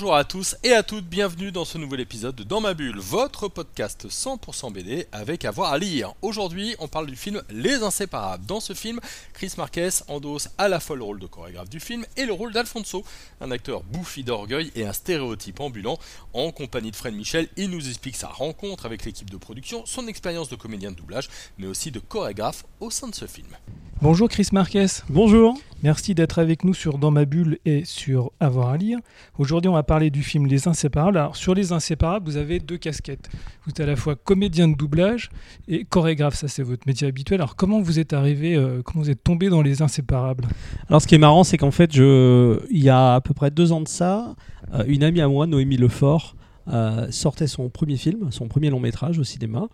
Bonjour à tous et à toutes, bienvenue dans ce nouvel épisode de Dans ma bulle, votre podcast 100% BD avec avoir à lire. Aujourd'hui, on parle du film Les Inséparables. Dans ce film, Chris Marquez endosse à la fois le rôle de chorégraphe du film et le rôle d'Alfonso, un acteur bouffi d'orgueil et un stéréotype ambulant. En compagnie de Fred Michel, il nous explique sa rencontre avec l'équipe de production, son expérience de comédien de doublage, mais aussi de chorégraphe au sein de ce film. Bonjour Chris Marquez. Bonjour. Merci d'être avec nous sur Dans ma bulle et sur Avoir à lire. Aujourd'hui, on va parler du film Les Inséparables. Alors, sur Les Inséparables, vous avez deux casquettes. Vous êtes à la fois comédien de doublage et chorégraphe. Ça, c'est votre métier habituel. Alors, comment vous êtes arrivé, euh, comment vous êtes tombé dans Les Inséparables? Alors, ce qui est marrant, c'est qu'en fait, il y a à peu près deux ans de ça, euh, une amie à moi, Noémie Lefort, euh, sortait son premier film, son premier long métrage au cinéma,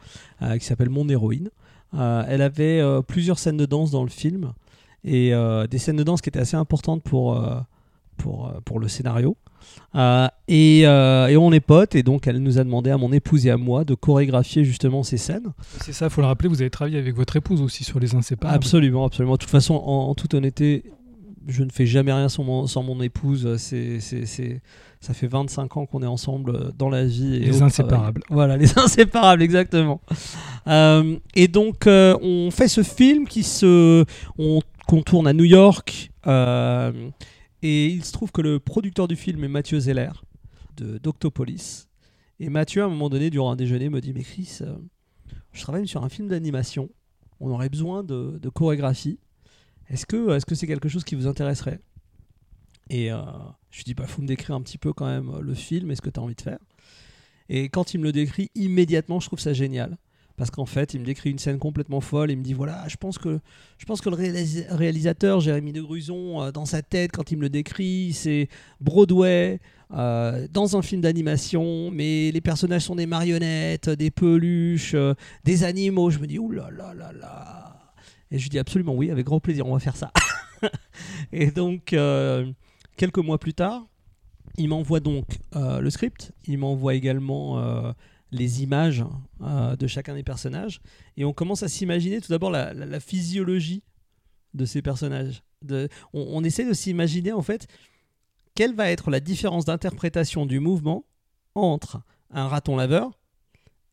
qui s'appelle Mon héroïne. Elle avait plusieurs scènes de danse dans le film et des scènes de danse qui étaient assez importantes pour, pour, pour le scénario. et, et, on est potes, et donc elle nous a demandé à mon épouse et à moi de chorégraphier justement ces scènes. C'est ça, il faut le rappeler, vous avez travaillé avec votre épouse aussi sur Les Inséparables. Absolument, absolument. De toute façon, en, en toute honnêteté, je ne fais jamais rien sans mon, sans mon épouse. C'est, ça fait 25 ans qu'on est ensemble euh, dans la vie. Et les inséparables. Voilà, les inséparables, exactement. Euh, et donc, euh, on fait ce film qui se. On, qu'on tourne à New York. Et il se trouve que le producteur du film est Mathieu Zeller, de, d'Octopolis. Et Mathieu, à un moment donné, durant un déjeuner, me dit Mais Chris, je travaille sur un film d'animation. On aurait besoin de, chorégraphie. Est-ce que c'est quelque chose qui vous intéresserait? Et euh, je lui dis bah faut me décrire un petit peu quand même euh, le film et ce que tu as envie de faire. Et quand il me le décrit immédiatement, je trouve ça génial parce qu'en fait, il me décrit une scène complètement folle. Il me dit voilà, je pense que je pense que le réalisateur Jérémy de euh, dans sa tête, quand il me le décrit, c'est Broadway dans un film d'animation, mais les personnages sont des marionnettes, des peluches, des animaux. Je me dis oulala là là là et je dis absolument oui, avec grand plaisir, on va faire ça. et donc, euh, quelques mois plus tard, il m'envoie donc euh, le script, il m'envoie également euh, les images de chacun des personnages, et on commence à s'imaginer tout d'abord la, physiologie de ces personnages. On, essaie de s'imaginer en fait quelle va être la différence d'interprétation du mouvement entre un raton laveur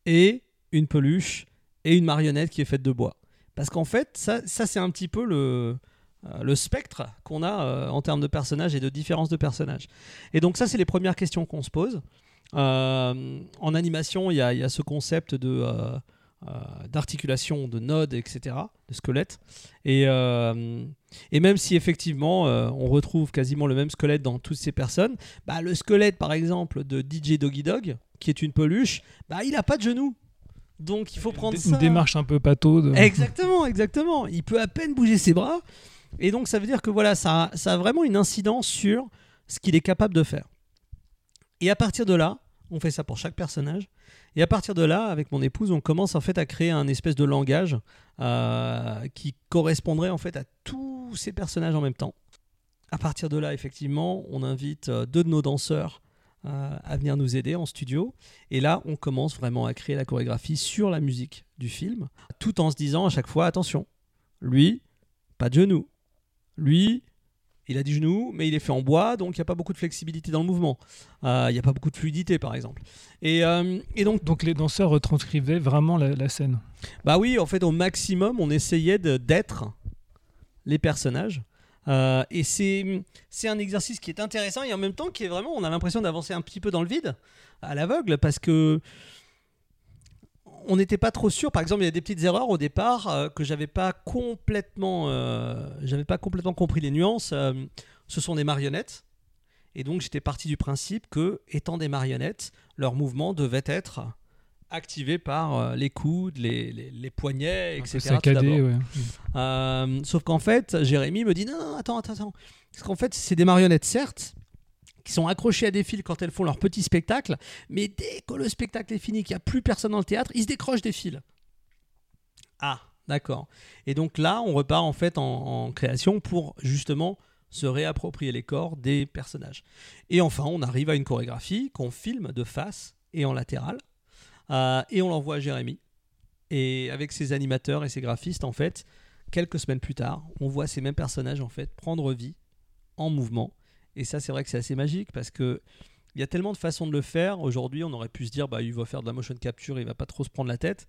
et une peluche et une marionnette qui est faite de bois. Parce qu'en fait, ça, c'est un petit peu le, euh, spectre qu'on a euh, en termes de personnages et de différence de personnages. Et donc ça, c'est les premières questions qu'on se pose. Euh, en animation, il y, y a, ce concept de d'articulation, de nodes, etc., de squelette. Et, et même si effectivement on retrouve quasiment le même squelette dans toutes ces personnes, bah, le squelette par exemple de DJ Doggy Dog, qui est une peluche, bah, il n'a pas de genoux. Donc il faut prendre une démarche un peu pataude. Exactement, exactement. Il peut à peine bouger ses bras. Et donc ça veut dire que voilà, ça, ça a vraiment une incidence sur ce qu'il est capable de faire. Et à partir de là, on fait ça pour chaque personnage. Et à partir de là, avec mon épouse, on commence en fait à créer un espèce de langage euh, qui correspondrait en fait à tous ces personnages en même temps. À partir de là, effectivement, on invite euh, deux de nos danseurs euh, à venir nous aider en studio. Et là, on commence vraiment à créer la chorégraphie sur la musique du film, tout en se disant à chaque fois, attention, lui, pas de genoux. Lui, il a du genou, mais il est fait en bois, donc il n'y a pas beaucoup de flexibilité dans le mouvement. Euh, il n'y a pas beaucoup de fluidité, par exemple. Et, euh, et donc, donc les danseurs retranscrivaient vraiment la, la, scène Bah oui, en fait, au maximum, on essayait d'être les personnages. Euh, et c'est, c'est un exercice qui est intéressant et en même temps qui est vraiment, on a l'impression d'avancer un petit peu dans le vide, à l'aveugle, parce que on n'était pas trop sûr. Par exemple, il y a des petites erreurs au départ euh, que j'avais pas complètement, euh, j'avais pas complètement compris les nuances. ce sont des marionnettes, et donc j'étais parti du principe que, étant des marionnettes, leur mouvement devait être activé par euh, les coudes, les, les, poignets, etc. Saccadé, ouais. Euh, sauf qu'en fait, Jérémy me dit non, non attends, attends, attends. Parce qu'en fait, c'est des marionnettes, certes, qui sont accrochées à des fils quand elles font leur petit spectacle, mais dès que le spectacle est fini, qu'il n'y a plus personne dans le théâtre, ils se décrochent des fils. Ah, d'accord. Et donc là, on repart en fait en, en création pour justement se réapproprier les corps des personnages. Et enfin, on arrive à une chorégraphie qu'on filme de face et en latéral, euh, et on l'envoie à Jérémy. Et avec ses animateurs et ses graphistes, en fait, quelques semaines plus tard, on voit ces mêmes personnages en fait prendre vie en mouvement. Et ça, c'est vrai que c'est assez magique parce que il y a tellement de façons de le faire. Aujourd'hui, on aurait pu se dire, bah, il va faire de la motion capture, il va pas trop se prendre la tête.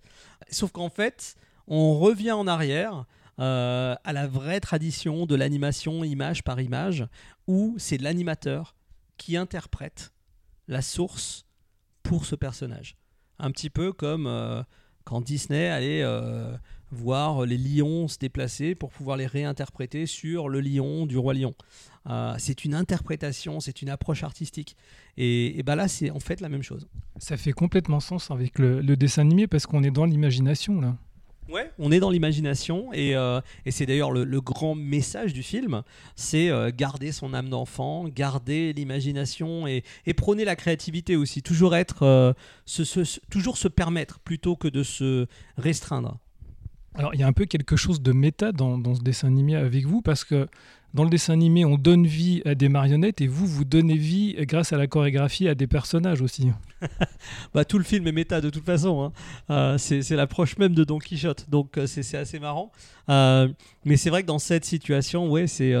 Sauf qu'en fait, on revient en arrière euh, à la vraie tradition de l'animation image par image, où c'est l'animateur qui interprète la source pour ce personnage. Un petit peu comme euh, quand Disney allait euh, voir les lions se déplacer pour pouvoir les réinterpréter sur le lion du roi lion. Euh, c'est une interprétation, c'est une approche artistique. Et, et bah là, c'est en fait la même chose. Ça fait complètement sens avec le, le dessin animé parce qu'on est dans l'imagination là. Ouais, on est dans l'imagination et, euh, et c'est d'ailleurs le, le grand message du film, c'est euh, garder son âme d'enfant, garder l'imagination et, et prôner la créativité aussi, toujours être, euh, se, se- se- toujours se permettre plutôt que de se restreindre. Alors il y a un peu quelque chose de méta dans, ce dessin animé avec vous parce que dans le dessin animé on donne vie à des marionnettes et vous vous donnez vie grâce à la chorégraphie à des personnages aussi. Bah, tout le film est méta de toute façon. hein. Euh, c'est l'approche même de Don Quichotte, donc euh, c'est assez marrant. Euh, mais c'est vrai que dans cette situation, ouais, c'est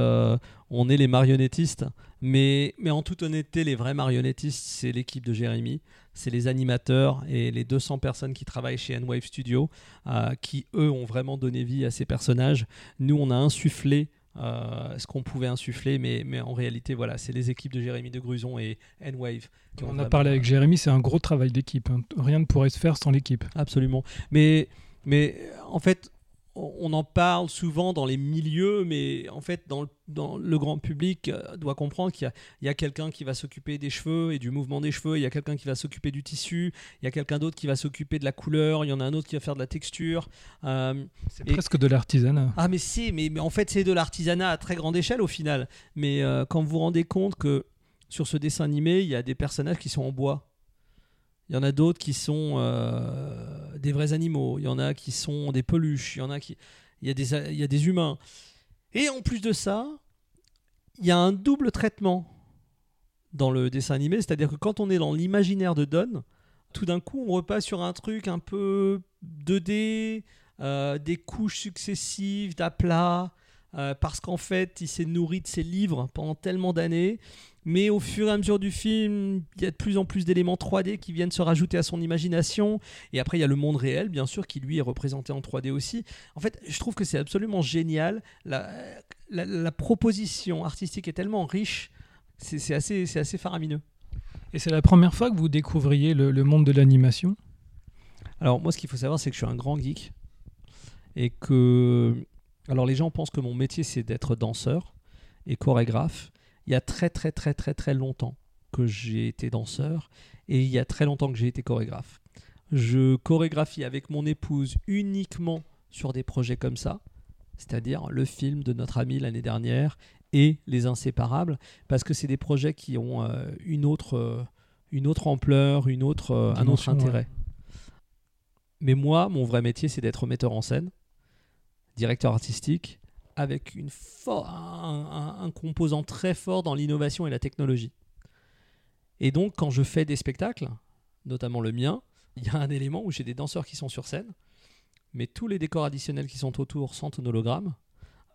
on est les marionnettistes. Mais, mais en toute honnêteté, les vrais marionnettistes, c'est l'équipe de Jérémy, c'est les animateurs et les 200 personnes qui travaillent chez N-Wave Studio, euh, qui eux ont vraiment donné vie à ces personnages. Nous, on a insufflé euh, ce qu'on pouvait insuffler, mais, mais en réalité, voilà, c'est les équipes de Jérémy de Gruson et N-Wave. On a parlé avec Jérémy, c'est un gros travail d'équipe. hein. Rien ne pourrait se faire sans l'équipe. Absolument. Mais, mais en fait, on en parle souvent dans les milieux, mais en fait, dans le, dans le grand public euh, doit comprendre qu'il y a, quelqu'un qui va s'occuper des cheveux et du mouvement des cheveux, il y a quelqu'un qui va s'occuper du tissu, il y a quelqu'un d'autre qui va s'occuper de la couleur, il y en a un autre qui va faire de la texture. Euh, C'est Et- presque de l'artisanat. ah mais c'est, mais, mais en fait c'est de l'artisanat à très grande échelle au final. Mais euh, quand vous vous rendez compte que sur ce dessin animé, il y a des personnages qui sont en bois. Il y en a d'autres qui sont euh, des vrais animaux. Il y en a qui sont des peluches. Il y en a qui, il y a des, il y a des humains. Et en plus de ça, il y a un double traitement dans le dessin animé, c'est-à-dire que quand on est dans l'imaginaire de Don, tout d'un coup on repasse sur un truc un peu 2D, euh, des couches successives d'aplats, euh, parce qu'en fait, il s'est nourri de ses livres pendant tellement d'années. Mais au fur et à mesure du film, il y a de plus en plus d'éléments 3D qui viennent se rajouter à son imagination. Et après, il y a le monde réel, bien sûr, qui lui est représenté en 3D aussi. En fait, je trouve que c'est absolument génial. La, la- la proposition artistique est tellement riche, c'est assez, c'est assez faramineux. Et c'est la première fois que vous découvriez le, le monde de l'animation? Alors moi, ce qu'il faut savoir, c'est que je suis un grand geek et que, alors les gens pensent que mon métier c'est d'être danseur et chorégraphe. Il y a très très très très très longtemps que j'ai été danseur et il y a très longtemps que j'ai été chorégraphe. Je chorégraphie avec mon épouse uniquement sur des projets comme ça, c'est-à-dire le film de notre ami l'année dernière et Les Inséparables, parce que c'est des projets qui ont euh, une autre euh, une autre ampleur, une autre euh, un autre ouais. intérêt. Mais moi, mon vrai métier, c'est d'être metteur en scène, directeur artistique, avec une for- un, un- un composant très fort dans l'innovation et la technologie. Et donc, quand je fais des spectacles, notamment le mien, il y a un élément où j'ai des danseurs qui sont sur scène, mais tous les décors additionnels qui sont autour sont en hologramme,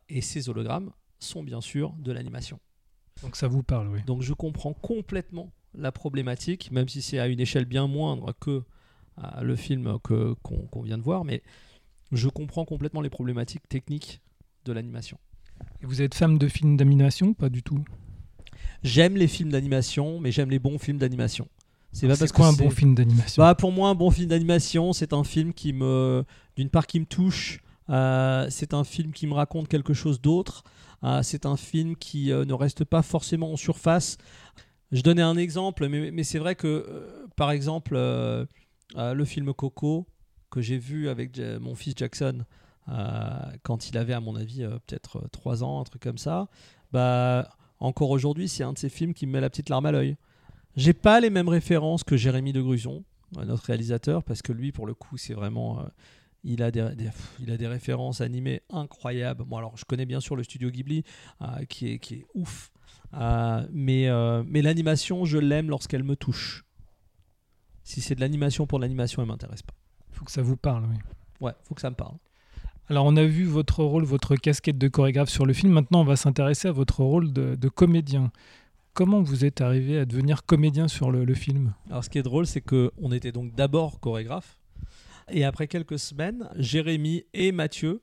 et ces hologrammes sont bien sûr de l'animation. Donc ça vous parle, oui. Donc je comprends complètement la problématique, même si c'est à une échelle bien moindre que euh, le film qu'on vient de voir, mais je comprends complètement les problématiques techniques de l'animation. Et vous êtes fan de films d'animation Pas du tout? J'aime les films d'animation, mais j'aime les bons films d'animation. C'est pas parce quoi que un bon film d'animation? Bah, pour moi, un bon film d'animation, c'est un film qui me, d'une part, qui me touche. euh, c'est un film qui me raconte quelque chose d'autre. euh, c'est un film qui euh, ne reste pas forcément en surface. Je donnais un exemple, mais, mais c'est vrai que, par exemple, le film Coco que j'ai vu avec mon fils Jackson quand il avait, à mon avis, euh, peut-être 3 ans, un truc comme ça. Bah, encore aujourd'hui, c'est un de ces films qui me met la petite larme à l'œil. J'ai pas les mêmes références que Jérémy de Gruson, euh, notre réalisateur, parce que lui, pour le coup, c'est vraiment. euh, Il a des, des- pff, il a des références animées incroyables. Bon, alors, je connais bien sûr le studio Ghibli, euh, qui, est, qui est ouf. Euh, mais euh, mais l'animation, je l'aime lorsqu'elle me touche. Si c'est de l'animation pour l'animation, elle m'intéresse pas. faut que ça vous parle. Oui. Ouais, faut que ça me parle. Alors, on a vu votre rôle, votre casquette de chorégraphe sur le film. Maintenant, on va s'intéresser à votre rôle de, comédien. Comment vous êtes arrivé à devenir comédien sur le, film? Alors, ce qui est drôle, c'est que on était donc d'abord chorégraphe, et après quelques semaines, Jérémy et Mathieu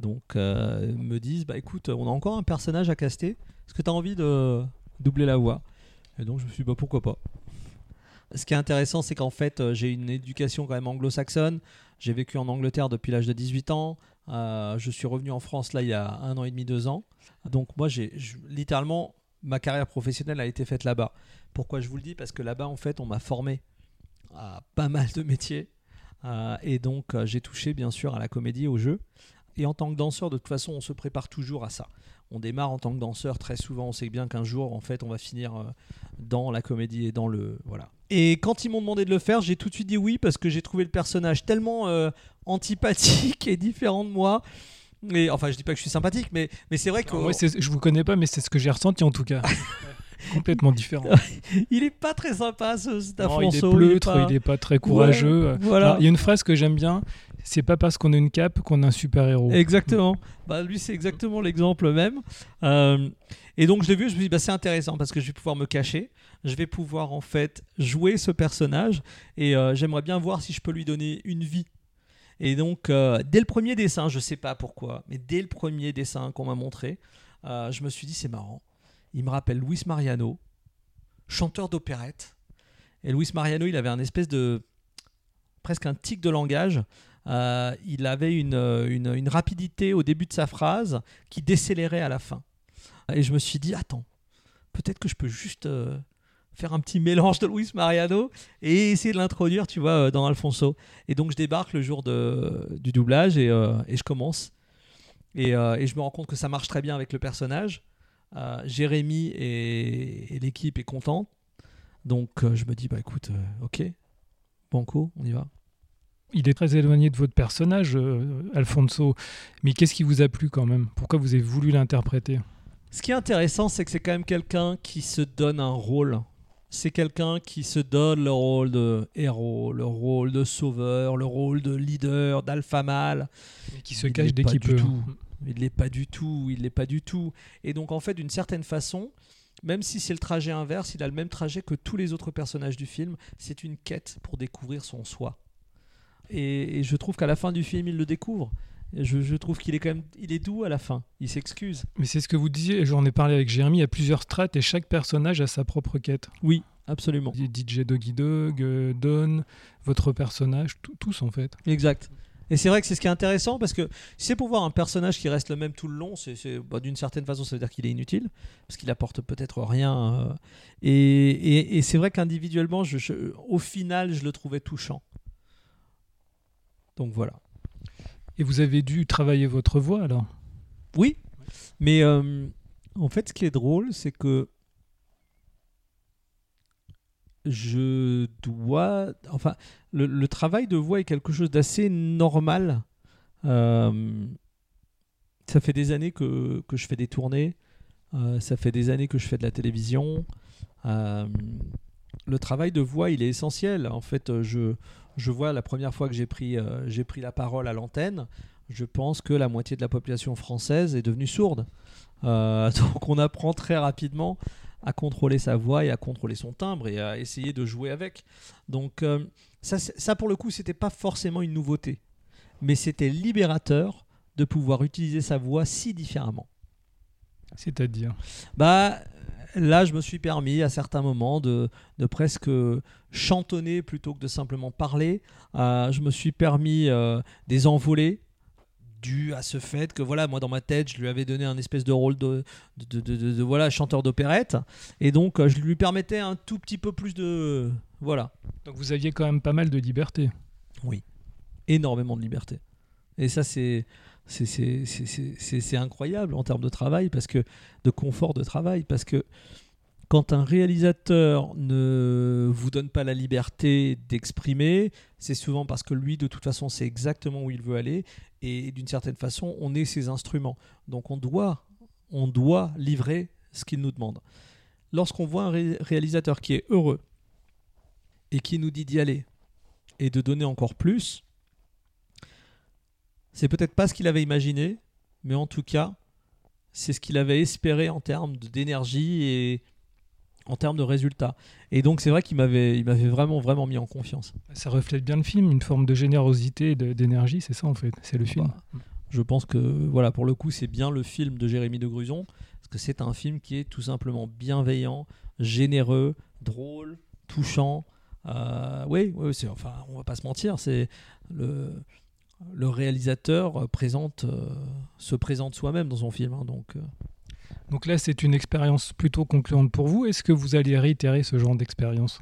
donc euh, me disent bah écoute, on a encore un personnage à caster. Est-ce que tu as envie de doubler la voix? Et donc je me suis dit bah pourquoi pas. Ce qui est intéressant, c'est qu'en fait, euh, j'ai une éducation quand même anglo-saxonne. J'ai vécu en Angleterre depuis l'âge de 18 ans. Euh, je suis revenu en France là il y a un an et demi, deux ans. Donc moi, j'ai littéralement ma carrière professionnelle a été faite là-bas. Pourquoi je vous le dis? Parce que là-bas, en fait, on m'a formé à pas mal de métiers. Euh, et donc, euh, j'ai touché bien sûr à la comédie, au jeu. Et en tant que danseur, de toute façon, on se prépare toujours à ça. On démarre en tant que danseur, très souvent, on sait bien qu'un jour, en fait, on va finir euh, dans la comédie et dans le. Voilà. Et quand ils m'ont demandé de le faire, j'ai tout de suite dit oui parce que j'ai trouvé le personnage tellement euh, antipathique et différent de moi. Et, enfin, je dis pas que je suis sympathique, mais, mais c'est vrai que. Moi, c'est- je vous connais pas, mais c'est ce que j'ai ressenti en tout cas. Complètement différent. il est pas très sympa ce cet Non, il est pleutre, pas- il est pas très courageux. Ouais, voilà. Alors, Il y a une phrase que j'aime bien c'est pas parce qu'on a une cape qu'on a un super héros. Exactement. Bah, lui, c'est exactement l'exemple même. Euh, et donc, je l'ai vu, je me suis dit, bah, c'est intéressant parce que je vais pouvoir me cacher. Je vais pouvoir, en fait, jouer ce personnage. Et euh, j'aimerais bien voir si je peux lui donner une vie. Et donc, euh, dès le premier dessin, je sais pas pourquoi, mais dès le premier dessin qu'on m'a montré, je me suis dit, c'est marrant. Il me rappelle Luis Mariano, chanteur d'opérette. Et Luis Mariano, il avait un espèce de. presque un tic de langage. Euh, il avait une, rapidité au début de sa phrase qui décélérait à la fin. Et je me suis dit, attends, peut-être que je peux juste euh, faire un petit mélange de Luis Mariano et essayer de l'introduire, tu vois, euh, dans Alfonso. Et donc je débarque le jour du doublage et, je commence. Et, je me rends compte que ça marche très bien avec le personnage. Jérémy et, et l'équipe est contente. Donc je me dis, bah écoute, ok, banco, on y va. Il est très éloigné de votre personnage, euh, Alfonso. Mais qu'est-ce qui vous a plu quand même? Pourquoi vous avez voulu l'interpréter? Ce qui est intéressant, c'est que c'est quand même quelqu'un qui se donne un rôle. C'est quelqu'un qui se donne le rôle de héros, le rôle de sauveur, le rôle de leader, d'alpha mâle. Et Qui se Il cache dès qu'il peut. tout. Il l'est pas du tout, il l'est pas du tout. Et donc en fait, d'une certaine façon, même si c'est le trajet inverse, il a le même trajet que tous les autres personnages du film. C'est une quête pour découvrir son soi. Et, et je trouve qu'à la fin du film, il le découvre. Je, je trouve qu'il est quand même, il est doux à la fin. Il s'excuse. Mais c'est ce que vous disiez, j'en ai parlé avec Jérémy, il y a plusieurs strates et chaque personnage a sa propre quête. Oui, absolument. DJ Doggy Dog, euh, Don, votre personnage, tous en fait. Exact. Et c'est vrai que c'est ce qui est intéressant parce que si c'est pour voir un personnage qui reste le même tout le long, c'est- bah, d'une certaine façon ça veut dire qu'il est inutile parce qu'il apporte peut-être rien. euh, et, et- et c'est vrai qu'individuellement, je, je- au final, je le trouvais touchant. Donc voilà. Et vous avez dû travailler votre voix alors? Oui, mais euh, en fait, ce qui est drôle, c'est que je dois. Enfin, le, travail de voix est quelque chose d'assez normal. Euh, ça fait des années que, que je fais des tournées. euh, ça fait des années que je fais de la télévision. Le travail de voix, il est essentiel. En fait, euh, je, je vois la première fois que j'ai pris, euh, j'ai pris la parole à l'antenne, je pense que la moitié de la population française est devenue sourde. Euh, donc on apprend très rapidement à contrôler sa voix et à contrôler son timbre et à essayer de jouer avec. Donc euh, ça, ça pour le coup, c'était pas forcément une nouveauté, mais c'était libérateur de pouvoir utiliser sa voix si différemment. C'est-à-dire? Bah là, je me suis permis à certains moments de, de presque chantonner plutôt que de simplement parler. Euh, je me suis permis euh, des envolées dû à ce fait que voilà moi dans ma tête je lui avais donné un espèce de rôle de, de, voilà chanteur d'opérette et donc euh, je lui permettais un tout petit peu plus de voilà Donc vous aviez quand même pas mal de liberté. énormément de liberté. Et ça, c'est c'est- incroyable en termes de travail, parce que de confort de travail, parce que quand un réalisateur ne vous donne pas la liberté d'exprimer, c'est souvent parce que lui, de toute façon, sait exactement où il veut aller et d'une certaine façon, on est ses instruments. Donc on doit livrer ce qu'il nous demande. Lorsqu'on voit un réalisateur qui est heureux et qui nous dit d'y aller et de donner encore plus, c'est peut-être pas ce qu'il avait imaginé, mais en tout cas, c'est ce qu'il avait espéré en termes d'énergie et en termes de résultats. Et donc c'est vrai qu'il m'avait, il m'avait vraiment, vraiment mis en confiance. Ça reflète bien le film, une forme de générosité, d'énergie, c'est ça en fait, c'est le film. Bah, je pense que voilà, pour le coup, c'est bien le film de Jérémy de Gruson, parce que c'est un film qui est tout simplement bienveillant, généreux, drôle, touchant. Euh, oui, oui c'est, enfin, on va pas se mentir, c'est le, le réalisateur présente, euh, se présente soi-même dans son film, hein, donc. Euh, donc là, c'est une expérience plutôt concluante pour vous. Est-ce que vous allez réitérer ce genre d'expérience?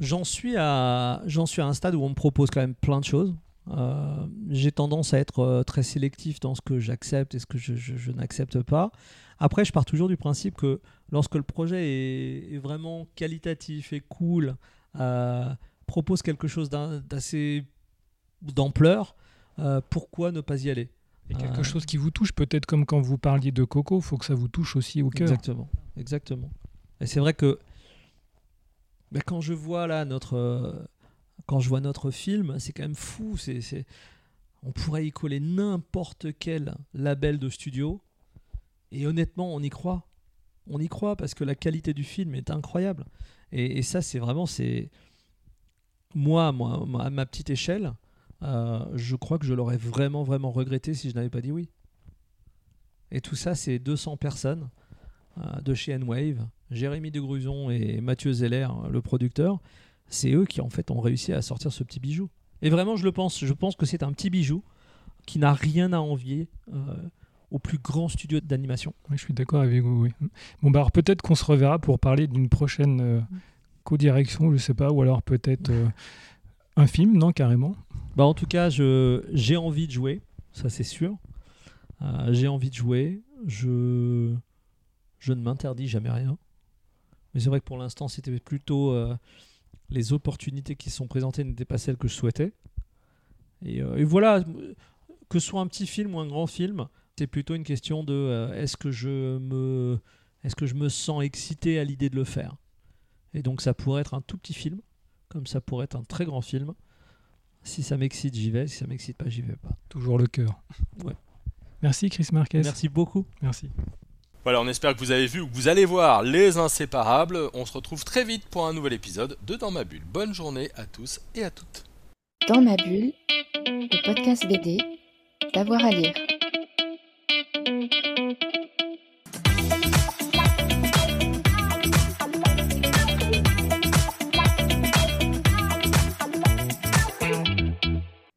J'en suis, à, j'en suis à un stade où on me propose quand même plein de choses. Euh, j'ai tendance à être euh, très sélectif dans ce que j'accepte et ce que je, n'accepte pas. Après, je pars toujours du principe que lorsque le projet est, vraiment qualitatif et cool, euh, propose quelque chose d'assez d'ampleur, pourquoi ne pas y aller? Et quelque chose qui vous touche, peut-être comme quand vous parliez de Coco, il faut que ça vous touche aussi au cœur. Exactement, exactement. Et c'est vrai que ben, quand je vois là notre, euh, quand je vois notre film, c'est quand même fou. C'est, on pourrait y coller n'importe quel label de studio, et honnêtement, on y croit. On y croit parce que la qualité du film est incroyable. Et, ça, c'est vraiment, c'est moi, moi, à ma petite échelle, euh, je crois que je l'aurais vraiment, vraiment regretté si je n'avais pas dit oui. Et tout ça, c'est 200 personnes euh, de chez N-Wave, Jérémy de Gruson et Mathieu Zeller, le producteur. C'est eux qui, en fait, ont réussi à sortir ce petit bijou. Et vraiment, je le pense. Je pense que c'est un petit bijou qui n'a rien à envier euh, au plus grand studio d'animation. Oui, je suis d'accord avec vous. Oui. Bon, bah, peut-être qu'on se reverra pour parler d'une prochaine co-direction, je sais pas, ou alors peut-être un film, non, carrément bah, En tout cas, j'ai envie de jouer, ça c'est sûr. Euh, j'ai envie de jouer. Je, je ne m'interdis jamais rien. Mais c'est vrai que pour l'instant, c'était plutôt euh, les opportunités qui sont présentées n'étaient pas celles que je souhaitais. Et, euh, et, voilà, que ce soit un petit film ou un grand film, c'est plutôt une question de est-ce que je me est-ce que je me sens excité à l'idée de le faire? Et donc ça pourrait être un tout petit film, comme ça pourrait être un très grand film. Si ça m'excite, j'y vais. Si ça m'excite pas, j'y vais pas. Toujours le cœur. Ouais. Merci Chris Marquez. Merci beaucoup. Merci. Voilà, on espère que vous avez vu ou que vous allez voir Les Inséparables. On se retrouve très vite pour un nouvel épisode de Dans ma bulle. Bonne journée à tous et à toutes. Dans ma bulle, le podcast BD, d'avoir à lire.